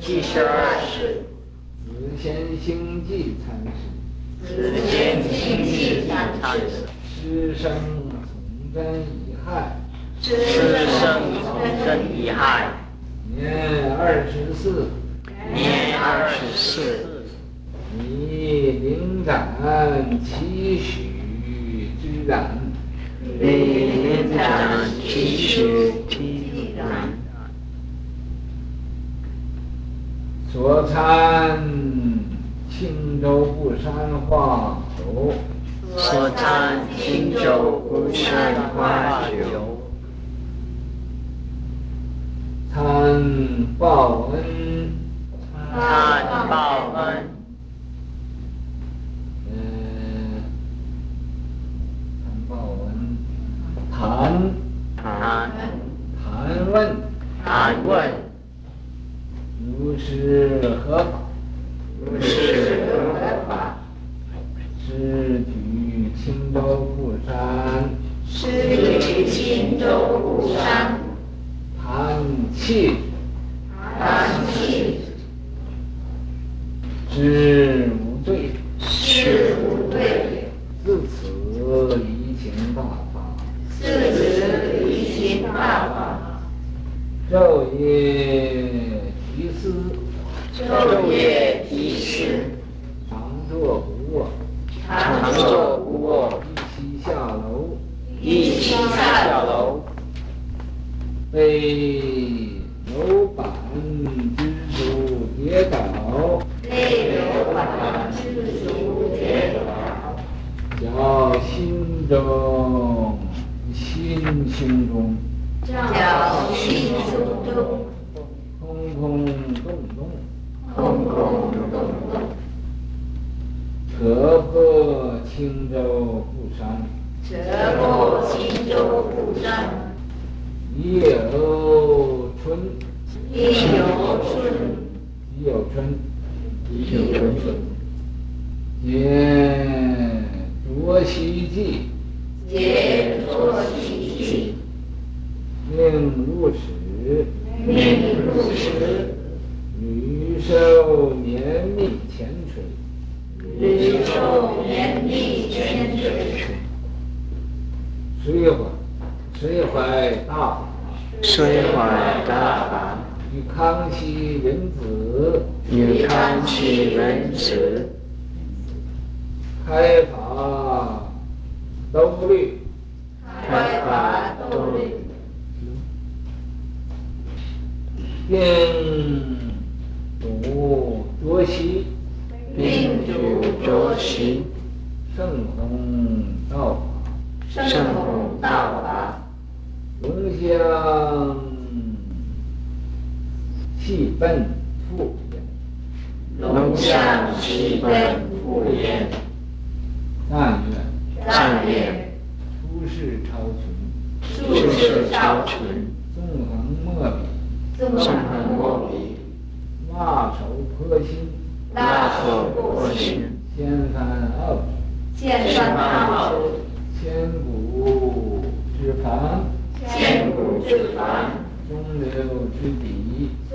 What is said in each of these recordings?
七十二世。紫仙星际禅师。紫仙星际禅师。师生崇祯乙亥。师生崇祯乙亥。年二十四。年二十四。以灵斩七许之然。以灵斩七许之然。所参青州不山花酒。所参青州不山花酒。参报恩。参报恩。嗯，参报恩。谈。谈。谈问。谈问。如是何法？如是何法？是举青州故山。是举青州故山。谈气。谈气。知无对。知无对。自此离情大法。自此离情大法。昼夜提思。昼夜提思。常坐不卧。常坐不卧。一起下楼。一起下楼。被楼板之处跌倒。被楼板之处跌倒。绞心中，心胸中。绞心胸中。空空洞洞。空空洞洞。彻破青州不山。彻破青州不山。夜有春。夜有春。夜有春。夜有春。解浊息偈。解浊息偈。命入室。命入室。屡受绵密前垂。屡受绵密前垂。遂怀，遂怀大法。遂怀大法。与康熙仁子。与康熙仁子。开法兜率。开法兜率。并主卓席。并主卓席。圣弘道法。圣弘道法。龙象气奔复焉。龙象气奔复焉。但愿。但愿。出世超群。出世超群。纵横莫比。纵横墨笔。纳手颇新。纳手颇新。掀翻奥旨。掀翻傲骨。千古之繁。千古之繁。中流之底。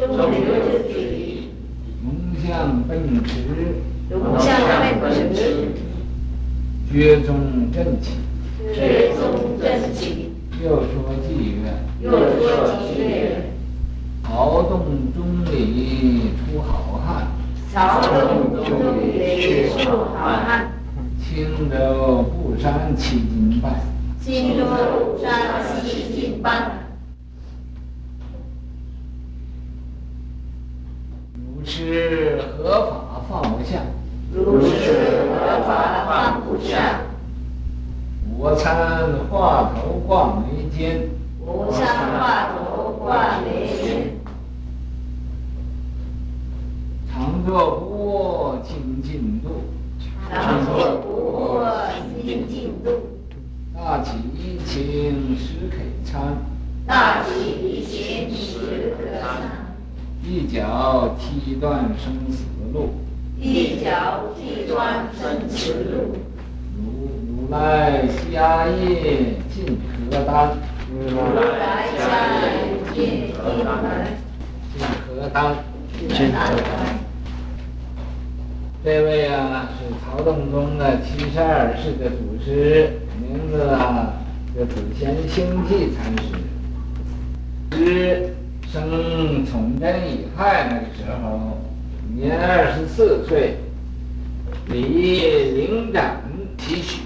中流之底。龙象奔驰。龙象奔驰。厥宗正气。厥宗正气。又说妓院。又说妓院。曹洞中里出好汉。曹洞中里出好汉。青州不山七经半。青州不山七经半。如是何法放不下？如是何法放不下？我参话头挂眉间。我参话头挂眉间。常坐不卧清净度。常坐不卧清净度。大起一情实可参。大起一情实可参。一脚踢断生死路。一脚踢断生死路。如如来迦叶尽可丹。如来迦叶尽可丹。尽可丹。知足。这位啊是曹洞宗的七十二世的祖师，名字啊叫紫贤兴济禅师。师生崇祯乙亥那个时候，年二十四岁，李灵斩期许。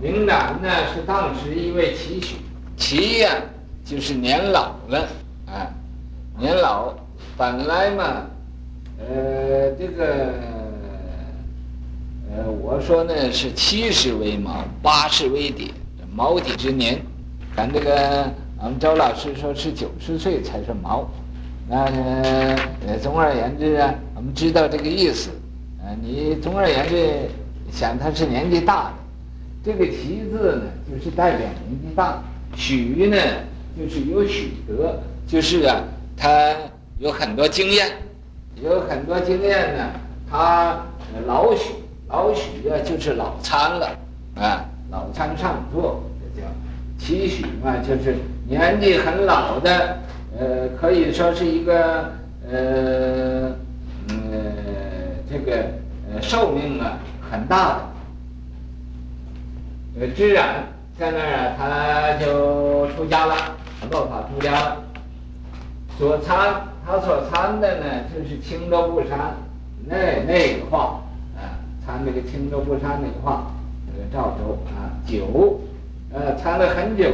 灵斩呢是当时一位期许，期呀、就是年老了啊，年老本来嘛，呃这个。呃，我说呢是七十为卯，八十为点，卯底之年。咱这个我们周老师说是九十岁才是毛。那呃，总而言之啊，我们知道这个意思。呃，你总而言之想他是年纪大的，这个“其”字呢，就是代表年纪大；“许”呢，就是有许德，就是啊，他有很多经验，有很多经验呢，他老许。老许啊，就是老参了，啊，老参上座，这叫期许嘛，就是年纪很老的，呃，可以说是一个，呃，呃，这个呃寿命啊很大的。呃，智然在那啊，他就出家了，落发出家了。所参，他所参的呢，就是青州不山那那个话啊。参那个青州不山那个话，那个赵州啊，久，呃，参了很久。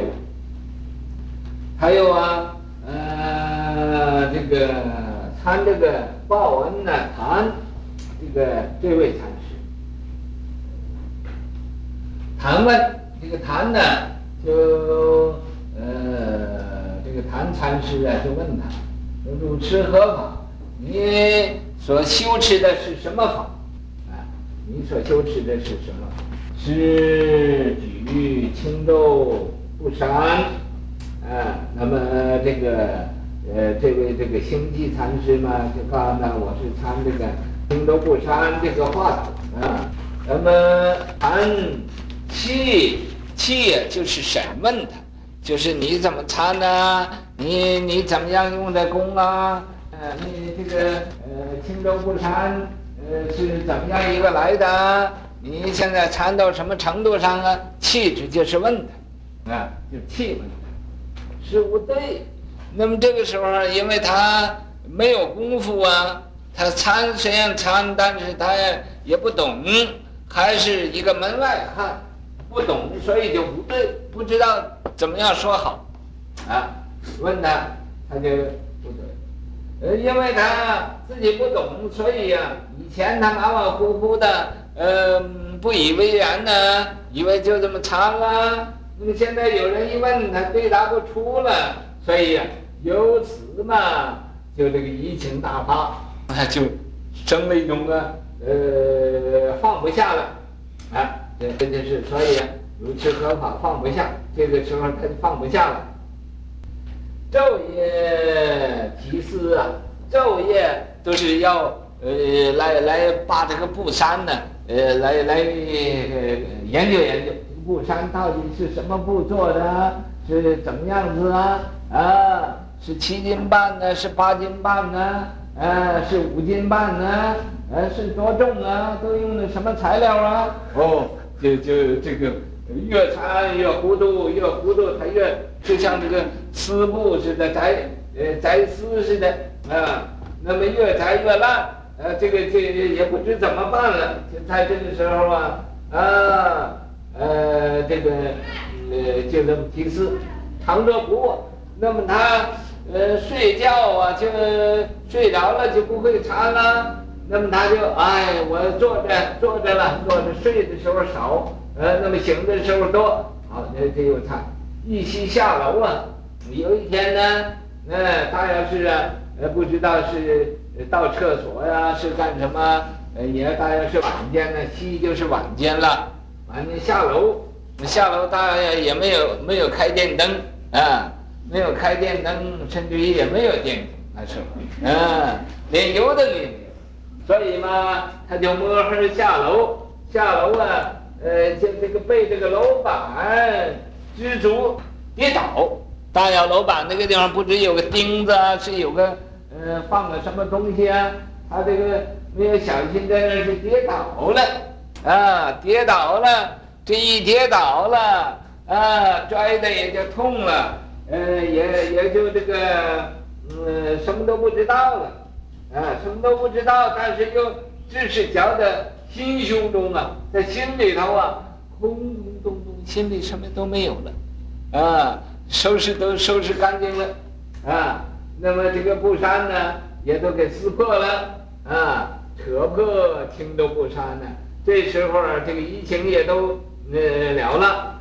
还有啊，呃，这个参这个报恩呢，谈，这个这位禅师，谈问这个谈呢，就呃，这个谈禅师啊，就问他，主持何法？你所修持的是什么法？啊你所修持的是什么？是举轻重不山，啊，那么这个呃，这位这个星际禅师嘛，就告诉他我是参这个青州不山这个话啊。那么参气气就是审问他，就是你怎么参呢？你你怎么样用的功啊？呃，你这个呃青州不山。呃，是怎么样一个来的？你现在参到什么程度上啊？气质就是问他，啊，就是气问他，是不对。那么这个时候，因为他没有功夫啊，他参虽然参，但是他也不懂，还是一个门外汉，不懂，所以就不对，不知道怎么样说好，啊，问他，他就不对。呃，因为他自己不懂，所以呀、啊。以前他马马虎虎的，呃，不以为然呢，以为就这么参了。那么现在有人一问，他对答不出了，所以呀，由此嘛，就这个疫情大发，他就生了一种啊，呃，放不下了，啊，这这就是所以啊，如此合法放不下，这个时候他就放不下了。昼夜提思啊，昼夜都是要。呃，来来把这个不山呢，呃，来来呃研究研究，布衫到底是什么布做的，是怎么样子啊？啊，是七斤半呢，是八斤半呢？啊，是五斤半呢？啊，是多重啊？都用的什么材料啊？哦，就就这个越缠越糊涂，越糊涂它越就像这个丝布似的，摘呃摘丝似的啊，那么越摘越烂。呃，这个这个也不知怎么办了。就在这个时候啊，啊，呃，这个呃，就这么提示，长者不卧。那么他呃睡觉啊，就睡着了就不会参了。那么他就哎，我坐着坐着了，坐着睡的时候少，呃，那么醒的时候多。好，那这又参。一夕下楼啊，有一天呢，那、呃、他要是，呃，不知道是。到厕所呀，是干什么？呃，也大约是晚间呢，夕就是晚间了。啊，你下楼，你下楼大约也没有没有开电灯啊，没有开电灯，甚至于也没有电那时候，啊，连油灯也没有。所以嘛，他就摸黑下楼，下楼啊，呃，就这个被这个楼板支足跌倒。大小楼板那个地方不止有个钉子啊，是有个。呃放个什么东西啊，他这个没有小心在那儿就跌倒了，啊，跌倒了，这一跌倒了，啊，摔的也就痛了，呃，也也就这个，嗯，什么都不知道了，啊，什么都不知道，但是又只是觉得心胸中啊，在心里头啊，空空洞洞，心里什么都没有了，啊，收拾都收拾干净了。啊，那么这个布衫呢，也都给撕破了，啊，扯破青都布衫呢。这时候啊，这个疫情也都呃了了，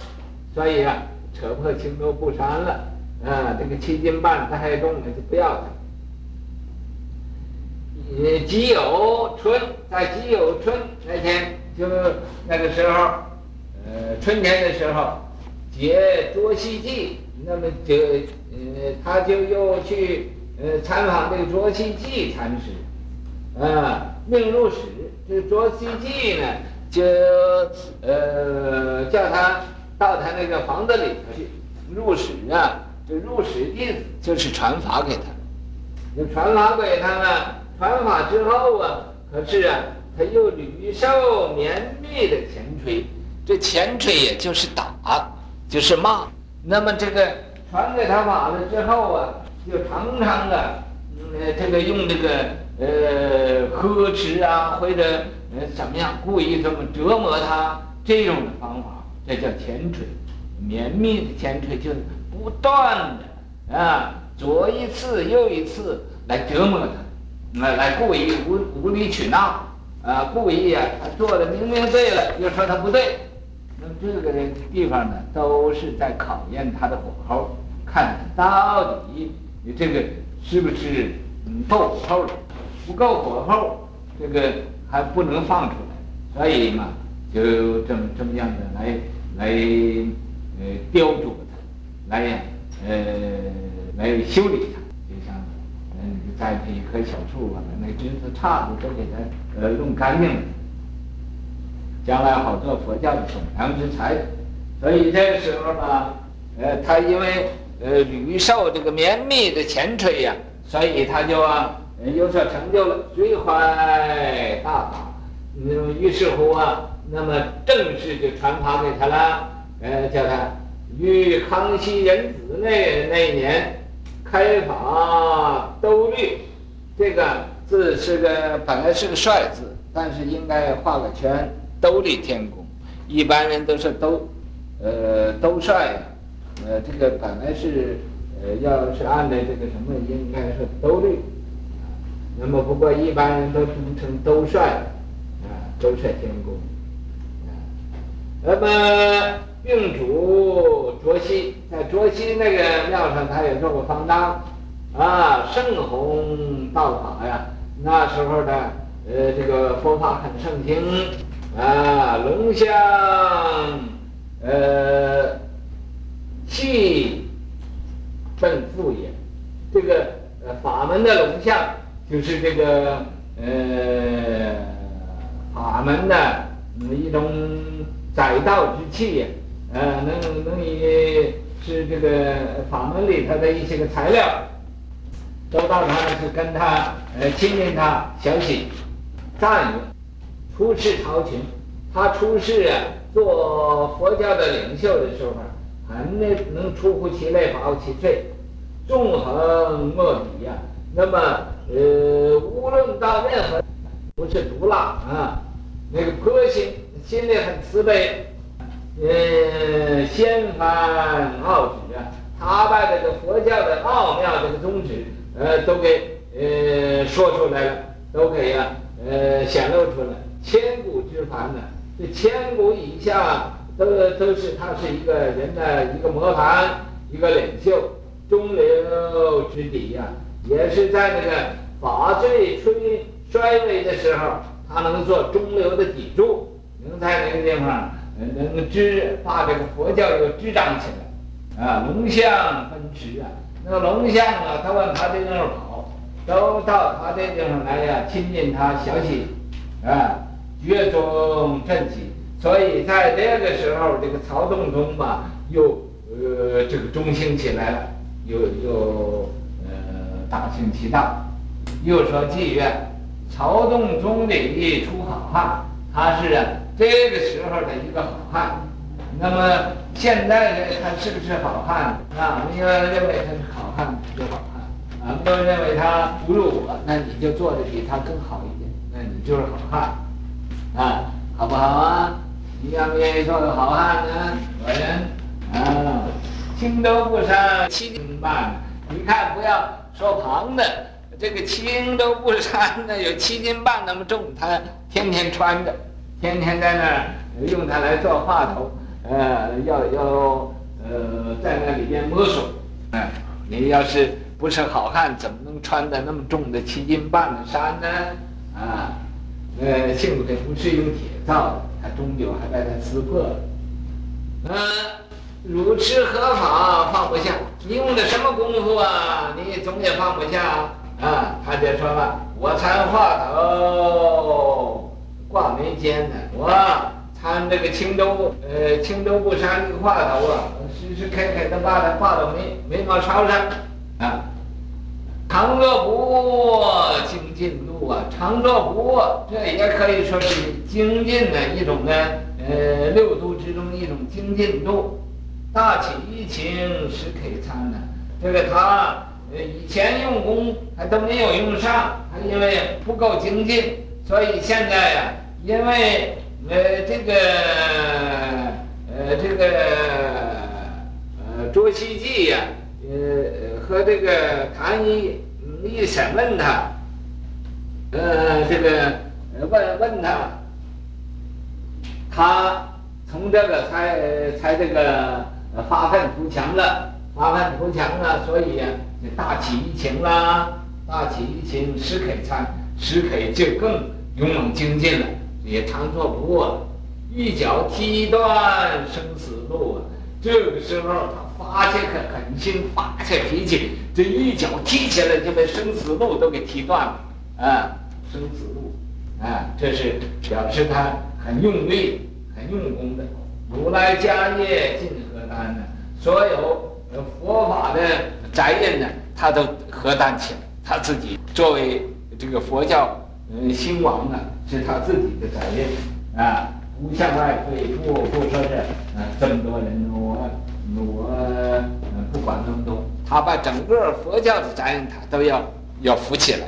所以啊，扯破青州布衫了，啊，这个七斤半太重了，就不要它。呃，己酉春，在己酉春那天，就那个时候，呃，春天的时候，节卓西记，那么就。呃，他就又去呃参访这个卓西记禅师，啊，命入室。这卓溪记呢，就呃叫他到他那个房子里头去入室啊。这入室弟子就是传法给他，就传法给他呢。传法之后啊，可是啊，他又屡受绵密的前锤。这前锤也就是打，就是骂。那么这个。传给他法了之后啊，就常常的，呃，这个用这个呃呵斥啊，或者呃怎么样，故意这么折磨他，这种的方法，这叫前锤，绵密的前锤，就是不断的啊，左一次右一次来折磨他，来来故意无无理取闹啊，故意啊，他做的明明对了，又说他不对，那这个地方呢，都是在考验他的火候。看到底你这个是不是够火候了？不够火候，这个还不能放出来，所以嘛，就这么这么样的来来呃雕琢它，来呀呃来修理它，就像嗯栽培一棵小树啊，那枝子杈子都给它呃弄干净了，将来好做佛教的种良之材。所以这个时候嘛，呃，他因为。呃，屡受这个绵密的前吹呀，所以他就啊有所成就了，遂怀大法。那么于是乎啊，那么正式就传法给他了。呃，叫他于康熙壬子那那一年开法兜率，这个字是个本来是个帅字，但是应该画个圈，兜率天宫。一般人都是兜，呃，兜帅。呃，这个本来是，呃，要是按照这个什么，应该是兜率，那么不过一般人都读成兜帅，啊，兜帅天宫，啊，那么并主卓西，在卓西那个庙上，他也做过方丈，啊，圣弘道法呀，那时候的，呃，这个佛法很盛行，啊，龙象，呃。气本复也，这个呃法门的龙象就是这个呃法门的一种载道之器，呃能能以是这个法门里头的一些个材料，都到他是跟他呃亲近他学习赞曰，出世超群，他出世啊做佛教的领袖的时候。很能能出乎其类，拔乎其萃，纵横莫比呀。那么，呃，无论到任何，不是毒辣啊，那个婆心，心里很慈悲，呃，掀翻奥旨啊，他把这个佛教的奥妙这个宗旨，呃，都给呃说出来了，都给呀，呃，显露出来，千古之凡呢，这千古以下。都都是他是一个人的一个模范，一个领袖，中流之敌呀、也是在那个法最衰衰微的时候，他能做中流的砥柱，能在那个地方，能支把这个佛教又支张起来，啊，龙象奔驰啊，那个龙象啊，他往他这地方跑，都到他这地方来呀，亲近他小喜，啊，觉中振起。所以在这个时候，这个曹洞宗吧，又呃这个中兴起来了，又又大行其道，又说妓院，曹洞宗里出好汉，他是啊这个时候的一个好汉。那么现在呢，他是不是好汉啊？你要认为他是好汉，就好汉啊；都认为他不如我，那你就做的比他更好一点，那你就是好汉啊，好不好啊？你愿不愿意做个好汉呢？我人啊，青州不山七斤半，你看不要说旁的，这个青州不山呢有七斤半那么重，他天天穿着，天天在那儿用它来做话头。呃，要要呃，在那里边摸索，哎、你要是不是好汉，怎么能穿的那么重的七斤半的衫呢？啊，呃，幸亏不是用铁造的，它终究还把它撕破了。嗯、呃，汝痴何法放不下？你用的什么功夫啊？你总也放不下啊？他就说了，我参话头挂眉间呢，我。参这个青州，呃，青州不山这个话头啊，时时刻刻的把它挂到眉眉毛梢上，啊，常乐不精进度啊，常乐不这也可以说是精进的一种呢，呃，六度之中一种精进度。大起怡情时刻参的，这个他呃以前用功还都没有用上，还因为不够精进，所以现在呀、因为。呃，这个，呃，这个，呃，卓西济呀，呃，和这个谭一一审问他，呃，这个问问他，他从这个才才这个发愤图强了，发愤图强了，所以呀，大起怡情啦，大起怡情，石凯参，石凯就更勇猛精进了。也常作不卧，一脚踢断生死路啊！这个时候他发下个狠心，发下脾气，这一脚踢起来就把生死路都给踢断了啊！生死路啊，这是表示他很用力、很用功的。如来家业尽何担呢？所有佛法的责任呢，他都何担起来。他自己作为这个佛教嗯兴亡啊。是他自己的责任啊，不向外推，不不说是啊，这么多人我我不管那么多，他把整个佛教的责任他都要要扶起来。